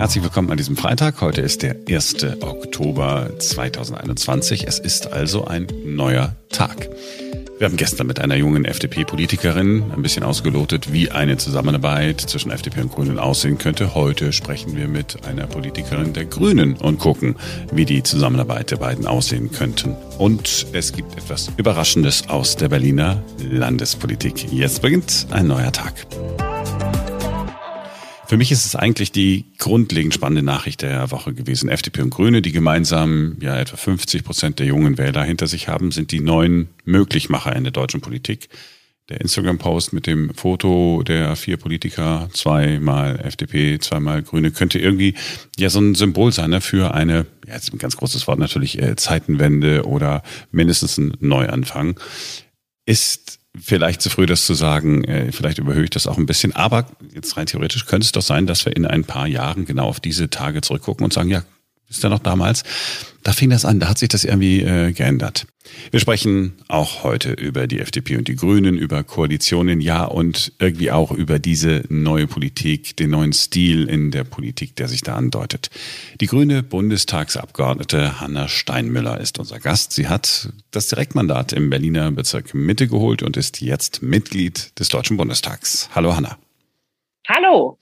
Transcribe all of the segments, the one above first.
Herzlich willkommen an diesem Freitag. Heute ist der 1. Oktober 2021. Es ist also ein neuer Tag. Wir haben gestern mit einer jungen FDP-Politikerin ein bisschen ausgelotet, wie eine Zusammenarbeit zwischen FDP und Grünen aussehen könnte. Heute sprechen wir mit einer Politikerin der Grünen und gucken, wie die Zusammenarbeit der beiden aussehen könnten. Und es gibt etwas Überraschendes aus der Berliner Landespolitik. Jetzt beginnt ein neuer Tag. Für mich ist es eigentlich die grundlegend spannende Nachricht der Woche gewesen. FDP und Grüne, die gemeinsam ja etwa 50 Prozent der jungen Wähler hinter sich haben, sind die neuen Möglichmacher in der deutschen Politik. Der Instagram-Post mit dem Foto der vier Politiker, zweimal FDP, zweimal Grüne, könnte irgendwie ja so ein Symbol sein ne, für eine, ja, jetzt ein ganz großes Wort natürlich, äh, Zeitenwende oder mindestens ein Neuanfang. Ist vielleicht zu früh, das zu sagen. Äh, vielleicht überhöhe ich das auch ein bisschen. Aber jetzt rein theoretisch könnte es doch sein, dass wir in ein paar Jahren genau auf diese Tage zurückgucken und sagen, ja, ist ja noch damals. Da fing das an, da hat sich das irgendwie äh, geändert. Wir sprechen auch heute über die FDP und die Grünen, über Koalitionen, ja, und irgendwie auch über diese neue Politik, den neuen Stil in der Politik, der sich da andeutet. Die grüne Bundestagsabgeordnete Hanna Steinmüller ist unser Gast. Sie hat das Direktmandat im Berliner Bezirk Mitte geholt und ist jetzt Mitglied des Deutschen Bundestags. Hallo Hanna. Hallo.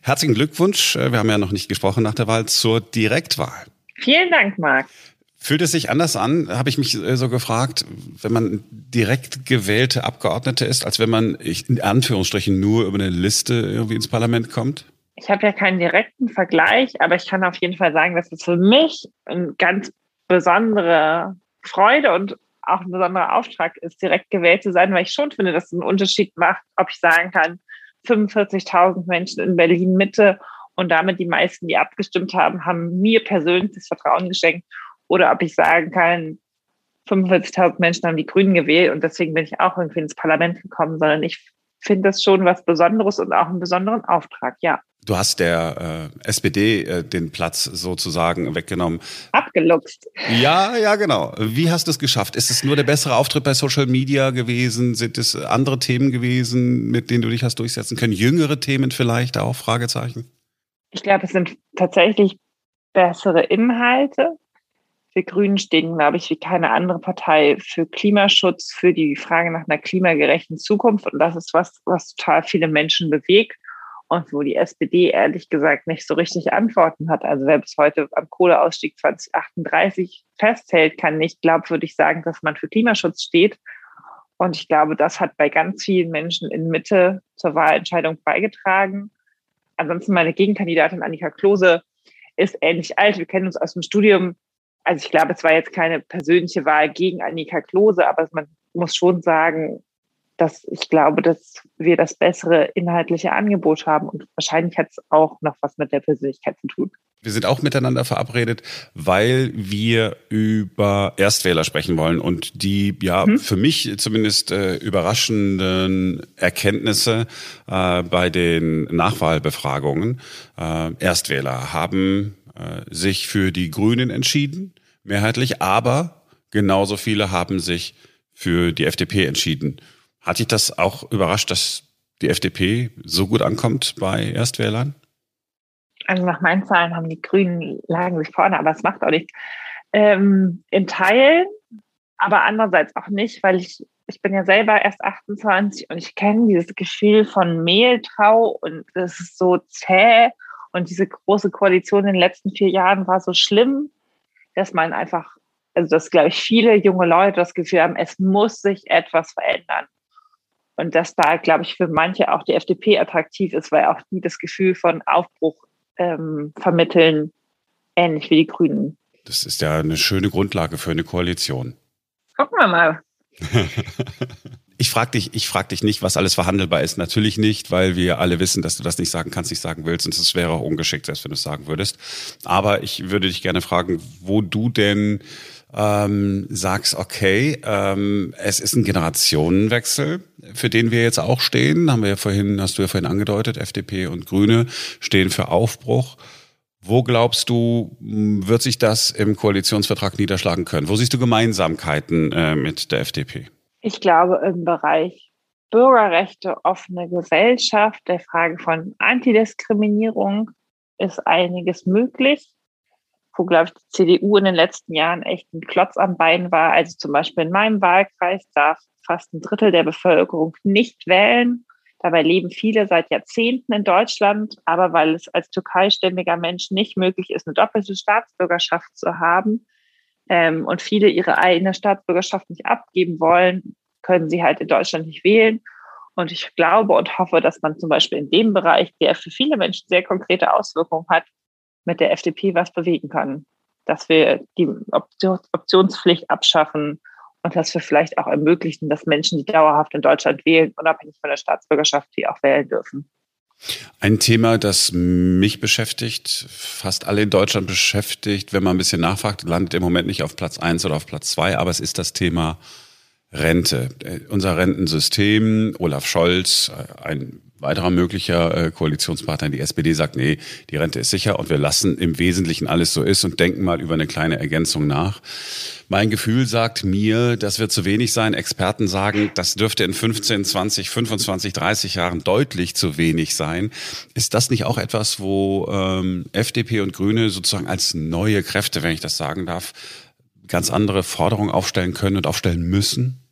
Herzlichen Glückwunsch. Wir haben ja noch nicht gesprochen nach der Wahl zur Direktwahl. Vielen Dank, Marc. Fühlt es sich anders an, habe ich mich äh, so gefragt, wenn man direkt gewählte Abgeordnete ist, als wenn man in Anführungsstrichen nur über eine Liste irgendwie ins Parlament kommt? Ich habe ja keinen direkten Vergleich, aber ich kann auf jeden Fall sagen, dass es für mich eine ganz besondere Freude und auch ein besonderer Auftrag ist, direkt gewählt zu sein, weil ich schon finde, dass es einen Unterschied macht, ob ich sagen kann, 45.000 Menschen in Berlin Mitte und damit die meisten, die abgestimmt haben, haben mir persönlich das Vertrauen geschenkt. Oder ob ich sagen kann, 45.000 Menschen haben die Grünen gewählt und deswegen bin ich auch irgendwie ins Parlament gekommen, sondern ich finde das schon was Besonderes und auch einen besonderen Auftrag, ja. Du hast der äh, SPD äh, den Platz sozusagen weggenommen. Abgeluchst. Ja, ja, genau. Wie hast du es geschafft? Ist es nur der bessere Auftritt bei Social Media gewesen? Sind es andere Themen gewesen, mit denen du dich hast durchsetzen können? Jüngere Themen vielleicht auch? Fragezeichen. Ich glaube, es sind tatsächlich bessere Inhalte. Wir Grünen stehen, glaube ich, wie keine andere Partei für Klimaschutz, für die Frage nach einer klimagerechten Zukunft. Und das ist was, was total viele Menschen bewegt und wo die SPD ehrlich gesagt nicht so richtig Antworten hat. Also wer bis heute am Kohleausstieg 2038 festhält, kann nicht glaubwürdig sagen, dass man für Klimaschutz steht. Und ich glaube, das hat bei ganz vielen Menschen in Mitte zur Wahlentscheidung beigetragen. Ansonsten meine Gegenkandidatin Annika Klose ist ähnlich alt. Wir kennen uns aus dem Studium. Also ich glaube, es war jetzt keine persönliche Wahl gegen Annika Klose, aber man muss schon sagen, dass ich glaube, dass wir das bessere inhaltliche Angebot haben. Und wahrscheinlich hat es auch noch was mit der Persönlichkeit zu tun. Wir sind auch miteinander verabredet, weil wir über Erstwähler sprechen wollen und die ja hm. für mich zumindest äh, überraschenden Erkenntnisse äh, bei den Nachwahlbefragungen. Äh, Erstwähler haben äh, sich für die Grünen entschieden, mehrheitlich, aber genauso viele haben sich für die FDP entschieden. Hat dich das auch überrascht, dass die FDP so gut ankommt bei Erstwählern? Also nach meinen Zahlen haben die Grünen lagen sich vorne, aber es macht auch nichts. Ähm, in Teilen, aber andererseits auch nicht, weil ich ich bin ja selber erst 28 und ich kenne dieses Gefühl von Mehltau und es ist so zäh und diese große Koalition in den letzten vier Jahren war so schlimm, dass man einfach, also dass glaube ich viele junge Leute das Gefühl haben, es muss sich etwas verändern. Und dass da, glaube ich, für manche auch die FDP attraktiv ist, weil auch die das Gefühl von Aufbruch ähm, vermitteln, ähnlich wie die Grünen. Das ist ja eine schöne Grundlage für eine Koalition. Gucken wir mal. Ich frage dich, ich frag dich nicht, was alles verhandelbar ist. Natürlich nicht, weil wir alle wissen, dass du das nicht sagen kannst, nicht sagen willst. Und es wäre auch ungeschickt, selbst wenn du es sagen würdest. Aber ich würde dich gerne fragen, wo du denn ähm, sagst, okay, ähm, es ist ein Generationenwechsel, für den wir jetzt auch stehen. Haben wir ja vorhin, hast du ja vorhin angedeutet, FDP und Grüne stehen für Aufbruch. Wo glaubst du, wird sich das im Koalitionsvertrag niederschlagen können? Wo siehst du Gemeinsamkeiten äh, mit der FDP? Ich glaube im Bereich Bürgerrechte, offene Gesellschaft, der Frage von Antidiskriminierung, ist einiges möglich, wo, glaube ich, die CDU in den letzten Jahren echt ein Klotz am Bein war. Also zum Beispiel in meinem Wahlkreis darf fast ein Drittel der Bevölkerung nicht wählen. Dabei leben viele seit Jahrzehnten in Deutschland, aber weil es als türkeistämmiger Mensch nicht möglich ist, eine doppelte Staatsbürgerschaft zu haben ähm, und viele ihre eigene Staatsbürgerschaft nicht abgeben wollen, können sie halt in Deutschland nicht wählen. Und ich glaube und hoffe, dass man zum Beispiel in dem Bereich, der für viele Menschen sehr konkrete Auswirkungen hat, mit der FDP was bewegen kann. Dass wir die Optionspflicht abschaffen und dass wir vielleicht auch ermöglichen, dass Menschen, die dauerhaft in Deutschland wählen, unabhängig von der Staatsbürgerschaft, die auch wählen dürfen. Ein Thema, das mich beschäftigt, fast alle in Deutschland beschäftigt, wenn man ein bisschen nachfragt, landet im Moment nicht auf Platz eins oder auf Platz zwei, aber es ist das Thema Rente. Äh, unser Rentensystem, Olaf Scholz, äh, ein weiterer möglicher äh, Koalitionspartner, die SPD, sagt, nee, die Rente ist sicher und wir lassen im Wesentlichen alles so ist und denken mal über eine kleine Ergänzung nach. Mein Gefühl sagt mir, das wird zu wenig sein. Experten sagen, das dürfte in 15, 20, 25, 30 Jahren deutlich zu wenig sein. Ist das nicht auch etwas, wo ähm, FDP und Grüne sozusagen als neue Kräfte, wenn ich das sagen darf, ganz andere Forderungen aufstellen können und aufstellen müssen?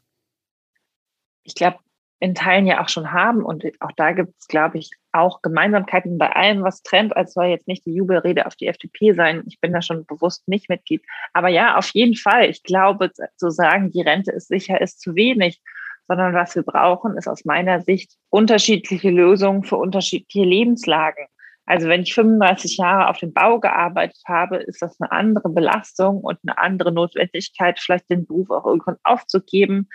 Ich glaube, in Teilen ja auch schon haben. Und auch da gibt es, glaube ich, auch Gemeinsamkeiten bei allem, was trennt. als soll jetzt nicht die Jubelrede auf die FDP sein. Ich bin da schon bewusst nicht Mitglied. Aber ja, auf jeden Fall. Ich glaube, zu sagen, die Rente ist sicher, ist zu wenig. Sondern was wir brauchen, ist aus meiner Sicht unterschiedliche Lösungen für unterschiedliche Lebenslagen. Also wenn ich 35 Jahre auf dem Bau gearbeitet habe, ist das eine andere Belastung und eine andere Notwendigkeit, vielleicht den Beruf auch irgendwann aufzugeben,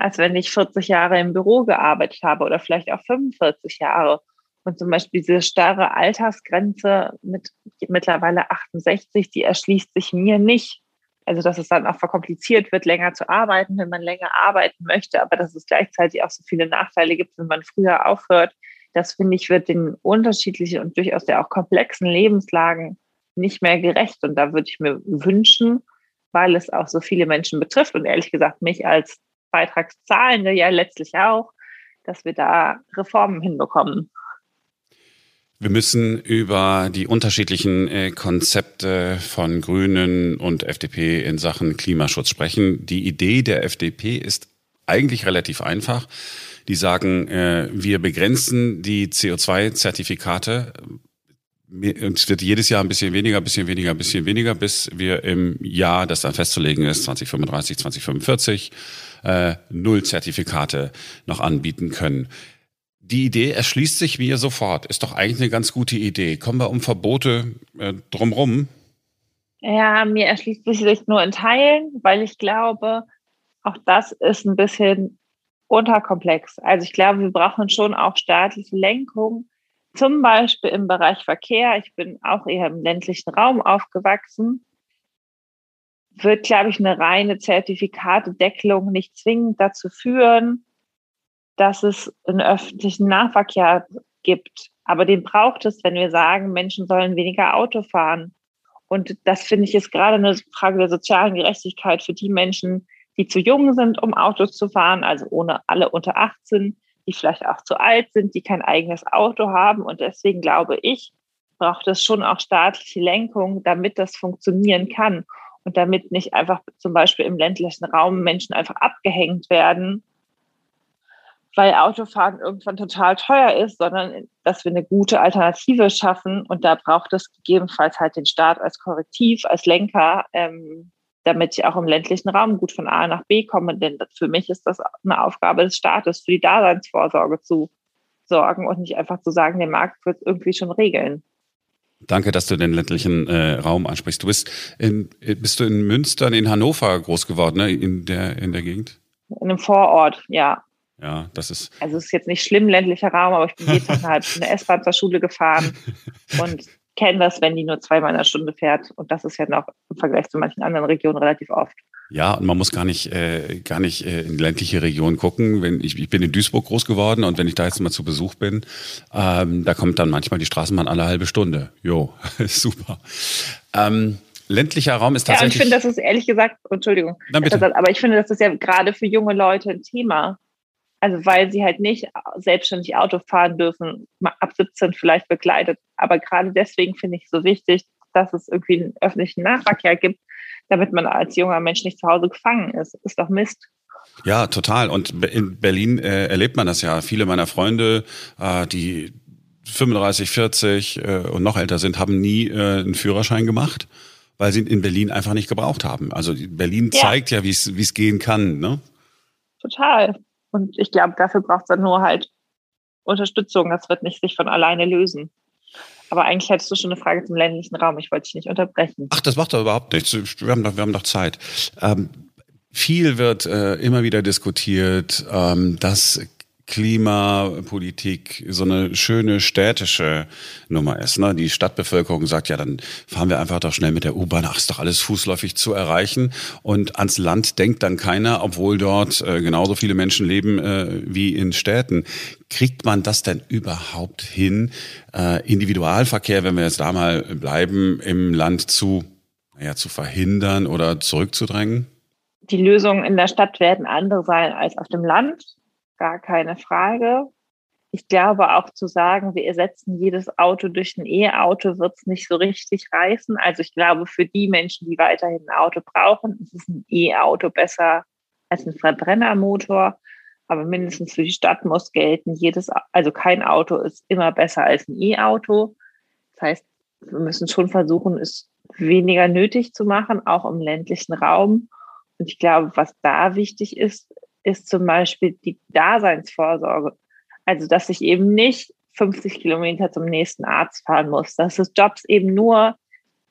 als wenn ich 40 Jahre im Büro gearbeitet habe oder vielleicht auch 45 Jahre. Und zum Beispiel diese starre Altersgrenze mit mittlerweile 68, die erschließt sich mir nicht. Also, dass es dann auch verkompliziert wird, länger zu arbeiten, wenn man länger arbeiten möchte, aber dass es gleichzeitig auch so viele Nachteile gibt, wenn man früher aufhört. Das finde ich, wird den unterschiedlichen und durchaus sehr auch komplexen Lebenslagen nicht mehr gerecht. Und da würde ich mir wünschen, weil es auch so viele Menschen betrifft und ehrlich gesagt mich als Beitragszahlende ja letztlich auch, dass wir da Reformen hinbekommen. Wir müssen über die unterschiedlichen äh, Konzepte von Grünen und FDP in Sachen Klimaschutz sprechen. Die Idee der FDP ist eigentlich relativ einfach. Die sagen, äh, wir begrenzen die CO2-Zertifikate es wird jedes Jahr ein bisschen weniger, ein bisschen weniger, ein bisschen weniger, bis wir im Jahr, das dann festzulegen ist, 2035, 2045, äh, null Zertifikate noch anbieten können. Die Idee erschließt sich mir sofort. Ist doch eigentlich eine ganz gute Idee. Kommen wir um Verbote äh, drumrum? Ja, mir erschließt sich nur in Teilen, weil ich glaube, auch das ist ein bisschen unterkomplex. Also ich glaube, wir brauchen schon auch staatliche Lenkung, zum Beispiel im Bereich Verkehr. Ich bin auch eher im ländlichen Raum aufgewachsen wird, glaube ich, eine reine Zertifikatedeckelung nicht zwingend dazu führen, dass es einen öffentlichen Nahverkehr gibt. Aber den braucht es, wenn wir sagen, Menschen sollen weniger Auto fahren. Und das finde ich ist gerade eine Frage der sozialen Gerechtigkeit für die Menschen, die zu jung sind, um Autos zu fahren, also ohne alle unter 18, die vielleicht auch zu alt sind, die kein eigenes Auto haben. Und deswegen glaube ich, braucht es schon auch staatliche Lenkung, damit das funktionieren kann und damit nicht einfach zum Beispiel im ländlichen Raum Menschen einfach abgehängt werden, weil Autofahren irgendwann total teuer ist, sondern dass wir eine gute Alternative schaffen und da braucht es gegebenenfalls halt den Staat als Korrektiv, als Lenker, ähm, damit ich auch im ländlichen Raum gut von A nach B komme, denn für mich ist das eine Aufgabe des Staates, für die Daseinsvorsorge zu sorgen und nicht einfach zu sagen, der Markt wird irgendwie schon regeln. Danke, dass du den ländlichen äh, Raum ansprichst. Du bist in, bist du in Münster, in Hannover groß geworden, ne? in, der, in der Gegend? In einem Vorort, ja. Ja, das ist. Also es ist jetzt nicht schlimm, ländlicher Raum, aber ich bin jeden Tag eine halbe Stunde S-Bahn zur Schule gefahren und kenne das, wenn die nur zweimal in der Stunde fährt. Und das ist ja noch im Vergleich zu manchen anderen Regionen relativ oft. Ja, und man muss gar nicht, äh, gar nicht äh, in ländliche Regionen gucken. Wenn ich, ich bin in Duisburg groß geworden und wenn ich da jetzt mal zu Besuch bin, ähm, da kommt dann manchmal die Straßenbahn alle halbe Stunde. Jo, super. Ähm, ländlicher Raum ist tatsächlich. Ja, und ich finde, das ist ehrlich gesagt, Entschuldigung, Na, bitte. aber ich finde, das ist ja gerade für junge Leute ein Thema. Also weil sie halt nicht selbstständig Auto fahren dürfen, ab 17 vielleicht begleitet. Aber gerade deswegen finde ich es so wichtig, dass es irgendwie einen öffentlichen Nahverkehr gibt, damit man als junger Mensch nicht zu Hause gefangen ist. Ist doch Mist. Ja, total. Und in Berlin äh, erlebt man das ja. Viele meiner Freunde, äh, die 35, 40 äh, und noch älter sind, haben nie äh, einen Führerschein gemacht, weil sie in Berlin einfach nicht gebraucht haben. Also Berlin ja. zeigt ja, wie es gehen kann. Ne? Total. Und ich glaube, dafür braucht es dann nur halt Unterstützung. Das wird nicht sich von alleine lösen. Aber eigentlich hättest du schon eine Frage zum ländlichen Raum. Ich wollte dich nicht unterbrechen. Ach, das macht doch überhaupt nichts. Wir haben doch, wir haben doch Zeit. Ähm, viel wird äh, immer wieder diskutiert, ähm, dass Klimapolitik so eine schöne städtische Nummer ist. Ne? Die Stadtbevölkerung sagt, ja, dann fahren wir einfach doch schnell mit der U-Bahn, ach, ist doch alles fußläufig zu erreichen. Und ans Land denkt dann keiner, obwohl dort äh, genauso viele Menschen leben äh, wie in Städten. Kriegt man das denn überhaupt hin, äh, Individualverkehr, wenn wir jetzt da mal bleiben, im Land zu, naja, zu verhindern oder zurückzudrängen? Die Lösungen in der Stadt werden andere sein als auf dem Land gar keine Frage. Ich glaube auch zu sagen, wir ersetzen jedes Auto durch ein E-Auto, wird es nicht so richtig reißen. Also ich glaube, für die Menschen, die weiterhin ein Auto brauchen, ist es ein E-Auto besser als ein Verbrennermotor. Aber mindestens für die Stadt muss gelten, jedes, also kein Auto ist immer besser als ein E-Auto. Das heißt, wir müssen schon versuchen, es weniger nötig zu machen, auch im ländlichen Raum. Und ich glaube, was da wichtig ist, ist zum Beispiel die Daseinsvorsorge. Also, dass ich eben nicht 50 Kilometer zum nächsten Arzt fahren muss, dass es Jobs eben nur,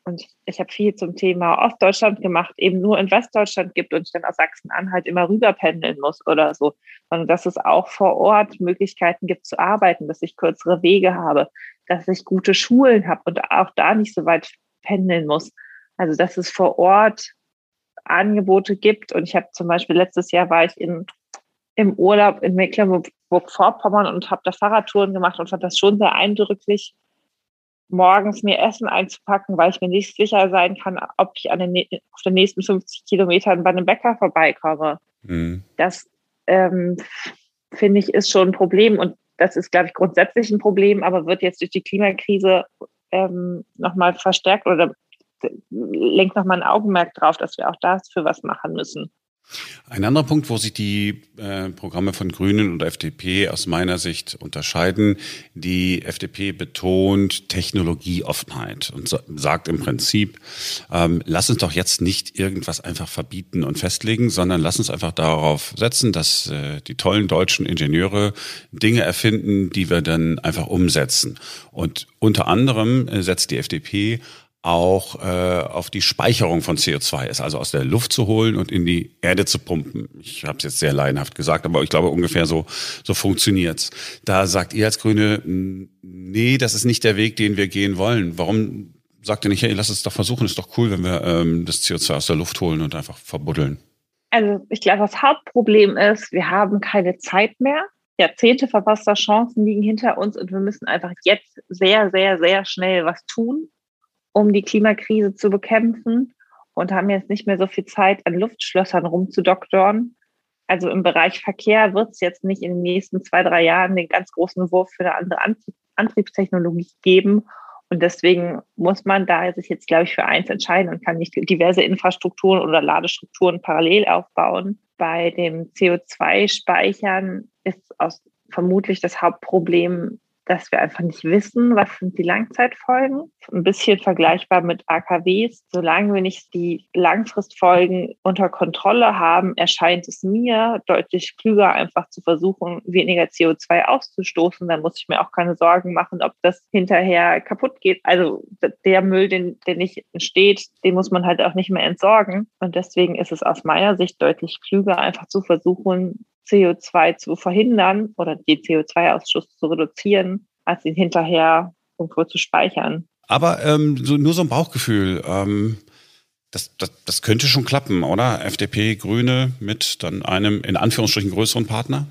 und ich habe viel zum Thema Ostdeutschland gemacht, eben nur in Westdeutschland gibt und ich dann aus Sachsen-Anhalt immer rüber pendeln muss oder so, sondern dass es auch vor Ort Möglichkeiten gibt zu arbeiten, dass ich kürzere Wege habe, dass ich gute Schulen habe und auch da nicht so weit pendeln muss. Also, dass es vor Ort Angebote gibt. Und ich habe zum Beispiel letztes Jahr war ich in, im Urlaub in Mecklenburg-Vorpommern und habe da Fahrradtouren gemacht und fand das schon sehr eindrücklich, morgens mir Essen einzupacken, weil ich mir nicht sicher sein kann, ob ich an den, auf den nächsten 50 Kilometern bei einem Bäcker vorbeikomme. Mhm. Das ähm, finde ich ist schon ein Problem und das ist, glaube ich, grundsätzlich ein Problem, aber wird jetzt durch die Klimakrise ähm, nochmal verstärkt oder lenkt nochmal ein Augenmerk drauf, dass wir auch dafür was machen müssen. Ein anderer Punkt, wo sich die äh, Programme von Grünen und FDP aus meiner Sicht unterscheiden, die FDP betont Technologieoffenheit und so, sagt im Prinzip, ähm, lass uns doch jetzt nicht irgendwas einfach verbieten und festlegen, sondern lass uns einfach darauf setzen, dass äh, die tollen deutschen Ingenieure Dinge erfinden, die wir dann einfach umsetzen. Und unter anderem äh, setzt die FDP auch äh, auf die Speicherung von CO2 ist, also aus der Luft zu holen und in die Erde zu pumpen. Ich habe es jetzt sehr laienhaft gesagt, aber ich glaube ungefähr so so funktioniert's. Da sagt ihr als Grüne, nee, das ist nicht der Weg, den wir gehen wollen. Warum sagt ihr nicht, hey, lass es doch versuchen, ist doch cool, wenn wir ähm, das CO2 aus der Luft holen und einfach verbuddeln? Also ich glaube, das Hauptproblem ist, wir haben keine Zeit mehr. Jahrzehnte verpasster Chancen liegen hinter uns und wir müssen einfach jetzt sehr, sehr, sehr schnell was tun um die Klimakrise zu bekämpfen und haben jetzt nicht mehr so viel Zeit, an Luftschlössern rumzudoktoren. Also im Bereich Verkehr wird es jetzt nicht in den nächsten zwei, drei Jahren den ganz großen Wurf für eine andere Antriebstechnologie geben. Und deswegen muss man da sich jetzt, glaube ich, für eins entscheiden und kann nicht diverse Infrastrukturen oder Ladestrukturen parallel aufbauen. Bei dem CO2-Speichern ist aus vermutlich das Hauptproblem dass wir einfach nicht wissen, was sind die Langzeitfolgen. Ein bisschen vergleichbar mit AKWs. Solange wir nicht die Langfristfolgen unter Kontrolle haben, erscheint es mir deutlich klüger, einfach zu versuchen, weniger CO2 auszustoßen. Dann muss ich mir auch keine Sorgen machen, ob das hinterher kaputt geht. Also der Müll, den, der nicht entsteht, den muss man halt auch nicht mehr entsorgen. Und deswegen ist es aus meiner Sicht deutlich klüger, einfach zu versuchen, CO2 zu verhindern oder den CO2-Ausstoß zu reduzieren, als ihn hinterher irgendwo zu speichern. Aber ähm, so, nur so ein Bauchgefühl. Ähm, das, das, das könnte schon klappen, oder? FDP, Grüne mit dann einem in Anführungsstrichen größeren Partner?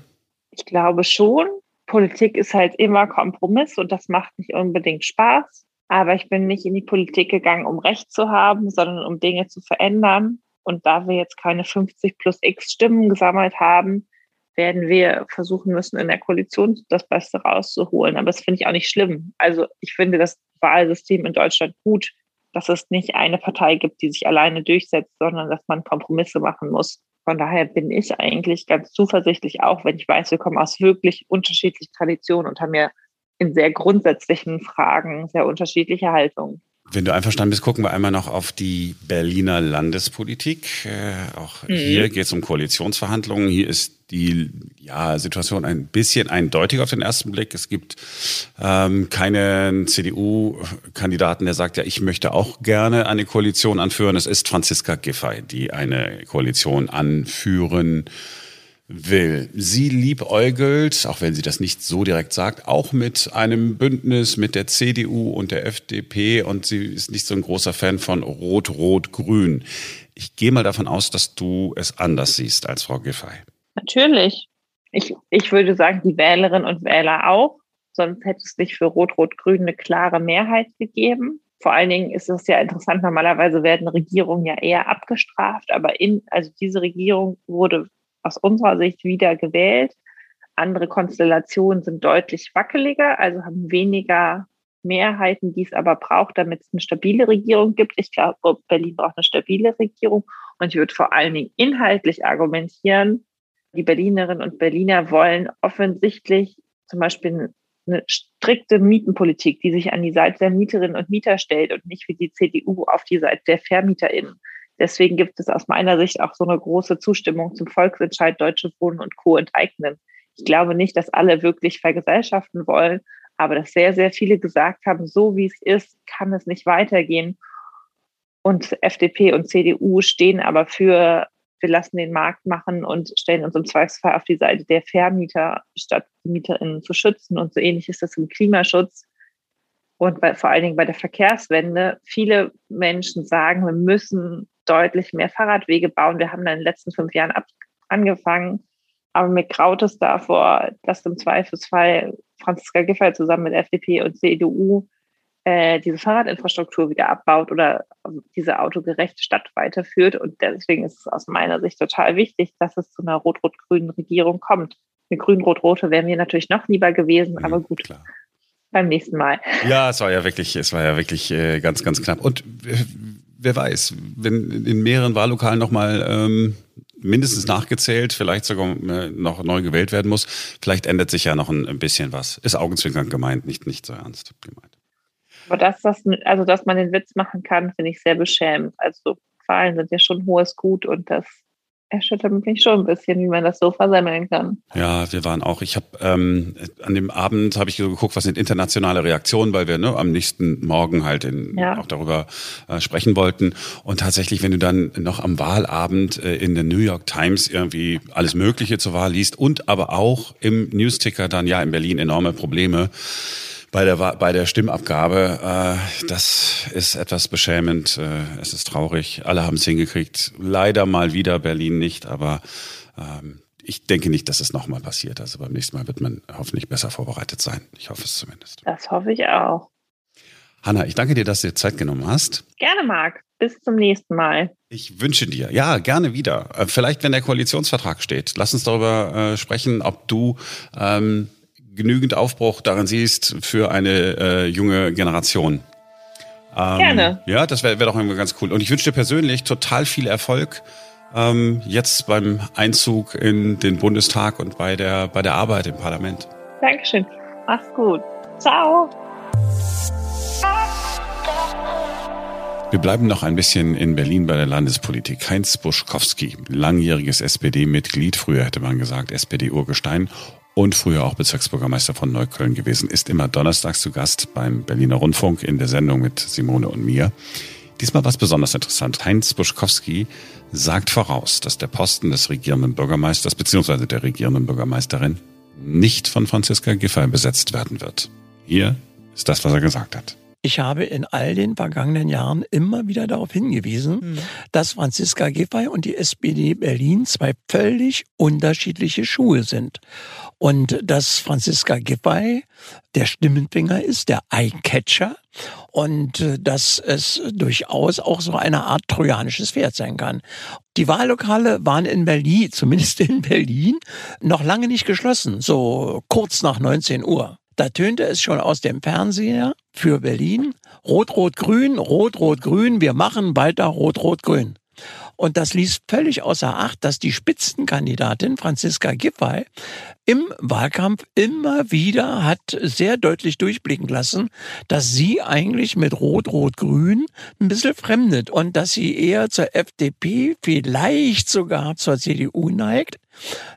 Ich glaube schon. Politik ist halt immer Kompromiss und das macht nicht unbedingt Spaß. Aber ich bin nicht in die Politik gegangen, um Recht zu haben, sondern um Dinge zu verändern. Und da wir jetzt keine 50 plus X Stimmen gesammelt haben, werden wir versuchen müssen, in der Koalition das Beste rauszuholen. Aber das finde ich auch nicht schlimm. Also ich finde das Wahlsystem in Deutschland gut, dass es nicht eine Partei gibt, die sich alleine durchsetzt, sondern dass man Kompromisse machen muss. Von daher bin ich eigentlich ganz zuversichtlich, auch wenn ich weiß, wir kommen aus wirklich unterschiedlichen Traditionen und haben ja in sehr grundsätzlichen Fragen sehr unterschiedliche Haltungen. Wenn du einverstanden bist, gucken wir einmal noch auf die Berliner Landespolitik. Äh, auch mhm. hier geht es um Koalitionsverhandlungen. Hier ist die ja, Situation ein bisschen eindeutig auf den ersten Blick. Es gibt ähm, keinen CDU-Kandidaten, der sagt, ja, ich möchte auch gerne eine Koalition anführen. Es ist Franziska Giffey, die eine Koalition anführen will. Sie liebäugelt, auch wenn sie das nicht so direkt sagt, auch mit einem Bündnis mit der CDU und der FDP und sie ist nicht so ein großer Fan von Rot-Rot-Grün. Ich gehe mal davon aus, dass du es anders siehst als Frau Giffey. Natürlich. Ich, ich würde sagen, die Wählerinnen und Wähler auch. Sonst hätte es nicht für Rot-Rot-Grün eine klare Mehrheit gegeben. Vor allen Dingen ist es ja interessant, normalerweise werden Regierungen ja eher abgestraft, aber in, also diese Regierung wurde aus unserer Sicht wieder gewählt. Andere Konstellationen sind deutlich wackeliger, also haben weniger Mehrheiten, die es aber braucht, damit es eine stabile Regierung gibt. Ich glaube, Berlin braucht eine stabile Regierung. Und ich würde vor allen Dingen inhaltlich argumentieren, die Berlinerinnen und Berliner wollen offensichtlich zum Beispiel eine strikte Mietenpolitik, die sich an die Seite der Mieterinnen und Mieter stellt und nicht wie die CDU auf die Seite der VermieterInnen. Deswegen gibt es aus meiner Sicht auch so eine große Zustimmung zum Volksentscheid Deutsche Wohnen und Co. enteignen. Ich glaube nicht, dass alle wirklich vergesellschaften wollen, aber dass sehr, sehr viele gesagt haben, so wie es ist, kann es nicht weitergehen. Und FDP und CDU stehen aber für, wir lassen den Markt machen und stellen uns im Zweifelsfall auf die Seite der Vermieter, statt die MieterInnen zu schützen. Und so ähnlich ist das im Klimaschutz und bei, vor allen Dingen bei der Verkehrswende. Viele Menschen sagen, wir müssen deutlich mehr Fahrradwege bauen. Wir haben da in den letzten fünf Jahren ab, angefangen. Aber mir graut es davor, dass im Zweifelsfall Franziska Giffey zusammen mit FDP und CDU äh, diese Fahrradinfrastruktur wieder abbaut oder diese autogerechte Stadt weiterführt. Und deswegen ist es aus meiner Sicht total wichtig, dass es zu einer rot-rot-grünen Regierung kommt. Eine grün-rot-rote wären wir natürlich noch lieber gewesen, mhm, aber gut. Klar. Beim nächsten Mal. Ja, es war ja wirklich, es war ja wirklich äh, ganz, ganz knapp. Und äh, wer weiß, wenn in mehreren Wahllokalen nochmal ähm, mindestens nachgezählt, vielleicht sogar äh, noch neu gewählt werden muss, vielleicht ändert sich ja noch ein, bisschen was. Ist Augenzwinkern gemeint, nicht, nicht so ernst gemeint. Aber dass, das, also, dass man den Witz machen kann, finde ich sehr beschämend. Also Wahlen sind ja schon hohes Gut und das erschüttert mich schon ein bisschen, wie man das so versemmeln kann. Ja, wir waren auch, ich habe ähm, an dem Abend habe ich so geguckt, was sind internationale Reaktionen, weil wir ne, am nächsten Morgen halt in, ja. auch darüber äh, sprechen wollten. Und tatsächlich, wenn du dann noch am Wahlabend äh, in der New York Times irgendwie alles Mögliche zur Wahl liest und aber auch im Newsticker dann ja in Berlin enorme Probleme bei der, bei der Stimmabgabe. Äh, das ist etwas beschämend. Äh, es ist traurig. Alle haben es hingekriegt. Leider mal wieder Berlin nicht, aber ähm, ich denke nicht, dass es nochmal passiert. Also beim nächsten Mal wird man hoffentlich besser vorbereitet sein. Ich hoffe es zumindest. Das hoffe ich auch. Hanna, ich danke dir, dass du dir Zeit genommen hast. Gerne, Marc. Bis zum nächsten Mal. Ich wünsche dir, ja, gerne wieder. Äh, vielleicht, wenn der Koalitionsvertrag steht. Lass uns darüber äh, sprechen, ob du ähm, genügend Aufbruch darin siehst für eine äh, junge Generation. Ähm, Gerne. Ja, das wäre wär doch irgendwie ganz cool. Und ich wünsche dir persönlich total viel Erfolg ähm, jetzt beim Einzug in den Bundestag und bei der, bei der Arbeit im Parlament. Dankeschön. Mach's gut. Ciao. Wir bleiben noch ein bisschen in Berlin bei der Landespolitik. Heinz Buschkowski, langjähriges SPD-Mitglied, früher hätte man gesagt SPD-Urgestein und früher auch Bezirksbürgermeister von Neukölln gewesen, ist immer donnerstags zu Gast beim Berliner Rundfunk in der Sendung mit Simone und mir. Diesmal was besonders interessant. Heinz Buschkowski sagt voraus, dass der Posten des regierenden Bürgermeisters bzw. der regierenden Bürgermeisterin nicht von Franziska Giffey besetzt werden wird. Hier ist das, was er gesagt hat. Ich habe in all den vergangenen Jahren immer wieder darauf hingewiesen, mhm. dass Franziska Giffey und die SPD Berlin zwei völlig unterschiedliche Schuhe sind. Und dass Franziska Giffey der Stimmenfinger ist, der Eyecatcher und äh, dass es durchaus auch so eine Art trojanisches Pferd sein kann. Die Wahllokale waren in Berlin, zumindest in Berlin, noch lange nicht geschlossen, so kurz nach 19 Uhr. Da tönte es schon aus dem Fernseher für Berlin, Rot-Rot-Grün, Rot-Rot-Grün, wir machen weiter Rot-Rot-Grün. Und das ließ völlig außer Acht, dass die Spitzenkandidatin Franziska Giffey im Wahlkampf immer wieder hat sehr deutlich durchblicken lassen, dass sie eigentlich mit Rot-Rot-Grün ein bisschen fremdet und dass sie eher zur FDP, vielleicht sogar zur CDU neigt.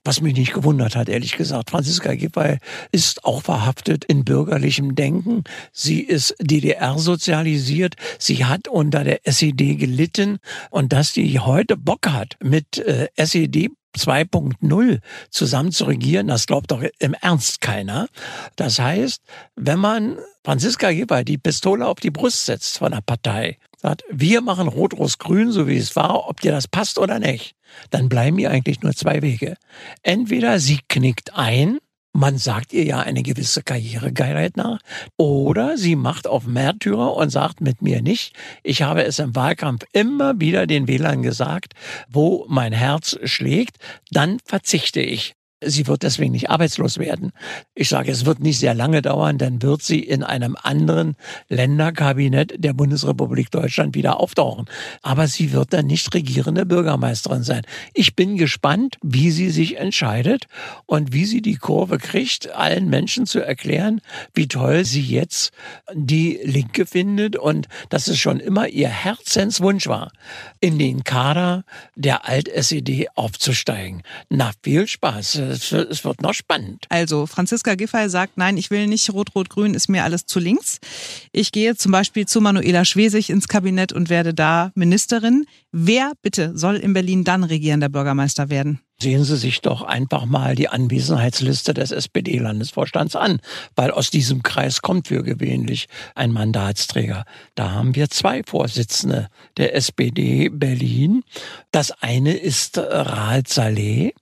Was mich nicht gewundert hat, ehrlich gesagt. Franziska Giffey ist auch verhaftet in bürgerlichem Denken. Sie ist DDR sozialisiert. Sie hat unter der SED gelitten. Und dass die heute Bock hat, mit äh, SED 2.0 zusammen zu regieren, das glaubt doch im Ernst keiner. Das heißt, wenn man Franziska Giffey die Pistole auf die Brust setzt von der Partei, sagt, wir machen Rot-Rot-Grün, so wie es war, ob dir das passt oder nicht, dann bleiben ihr eigentlich nur zwei Wege. Entweder sie knickt ein, man sagt ihr ja eine gewisse Karrieregeilheit nach, oder sie macht auf Märtyrer und sagt mit mir nicht, ich habe es im Wahlkampf immer wieder den Wählern gesagt, wo mein Herz schlägt, dann verzichte ich. Sie wird deswegen nicht arbeitslos werden. Ich sage, es wird nicht sehr lange dauern, dann wird sie in einem anderen Länderkabinett der Bundesrepublik Deutschland wieder auftauchen. Aber sie wird dann nicht regierende Bürgermeisterin sein. Ich bin gespannt, wie sie sich entscheidet und wie sie die Kurve kriegt, allen Menschen zu erklären, wie toll sie jetzt die Linke findet und dass es schon immer ihr Herzenswunsch war, in den Kader der Alt-SED aufzusteigen. Na, viel Spaß es, wird noch spannend. Also, Franziska Giffey sagt, nein, ich will nicht Rot-Rot-Grün, ist mir alles zu links. Ich gehe zum Beispiel zu Manuela Schwesig ins Kabinett und werde da Ministerin. Wer bitte soll in Berlin dann regierender Bürgermeister werden? Sehen Sie sich doch einfach mal die Anwesenheitsliste des SPD-Landesvorstands an, weil aus diesem Kreis kommt für gewöhnlich ein Mandatsträger. Da haben wir zwei Vorsitzende der SPD Berlin. Das eine ist Raad Saleh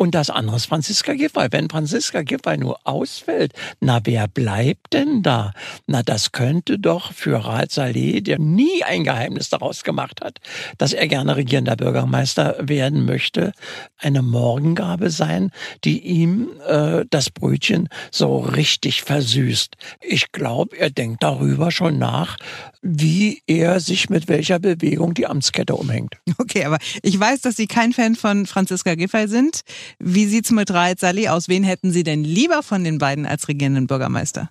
und das andere ist Franziska Giffey. Wenn Franziska Giffey nur ausfällt, na, wer bleibt denn da? Na, das könnte doch für Raad Saleh, der nie ein Geheimnis daraus gemacht hat, dass er gerne regierender Bürgermeister werden möchte, eine Morgengabe sein, die ihm äh, das Brötchen so richtig versüßt. Ich glaube, er denkt darüber schon nach, wie er sich mit welcher Bewegung die Amtskette umhängt. Okay, aber ich weiß, dass Sie kein Fan von Franziska Giffey sind. Wie sieht's mit Raed Saleh aus? Wen hätten Sie denn lieber von den beiden als regierenden Bürgermeister?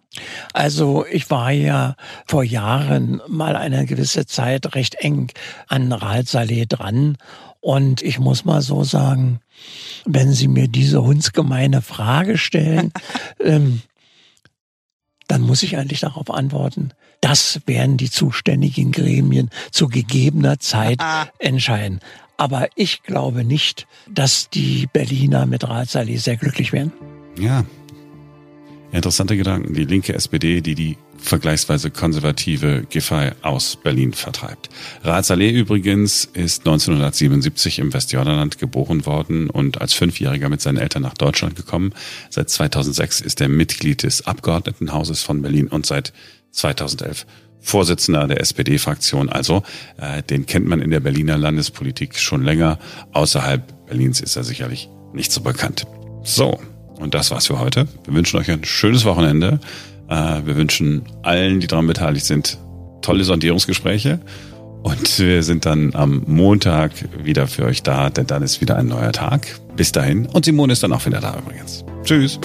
Also ich war ja vor Jahren mal eine gewisse Zeit recht eng an Raed Saleh dran. Und ich muss mal so sagen, wenn Sie mir diese hundsgemeine Frage stellen, ähm, dann muss ich eigentlich darauf antworten, das werden die zuständigen Gremien zu gegebener Zeit entscheiden. Aber ich glaube nicht, dass die Berliner mit Ratsali sehr glücklich werden. Ja, interessante Gedanken. Die linke SPD, die die vergleichsweise konservative Giffey aus Berlin vertreibt. Raad Saleh übrigens ist 1977 im Westjordanland geboren worden und als Fünfjähriger mit seinen Eltern nach Deutschland gekommen. Seit 2006 ist er Mitglied des Abgeordnetenhauses von Berlin und seit 2011 Vorsitzender der SPD-Fraktion. Also äh, den kennt man in der Berliner Landespolitik schon länger. Außerhalb Berlins ist er sicherlich nicht so bekannt. So, und das war's für heute. Wir wünschen euch ein schönes Wochenende. Äh, wir wünschen allen, die daran beteiligt sind, tolle Sondierungsgespräche. Und wir sind dann am Montag wieder für euch da, denn dann ist wieder ein neuer Tag. Bis dahin. Und Simone ist dann auch wieder da übrigens. Tschüss.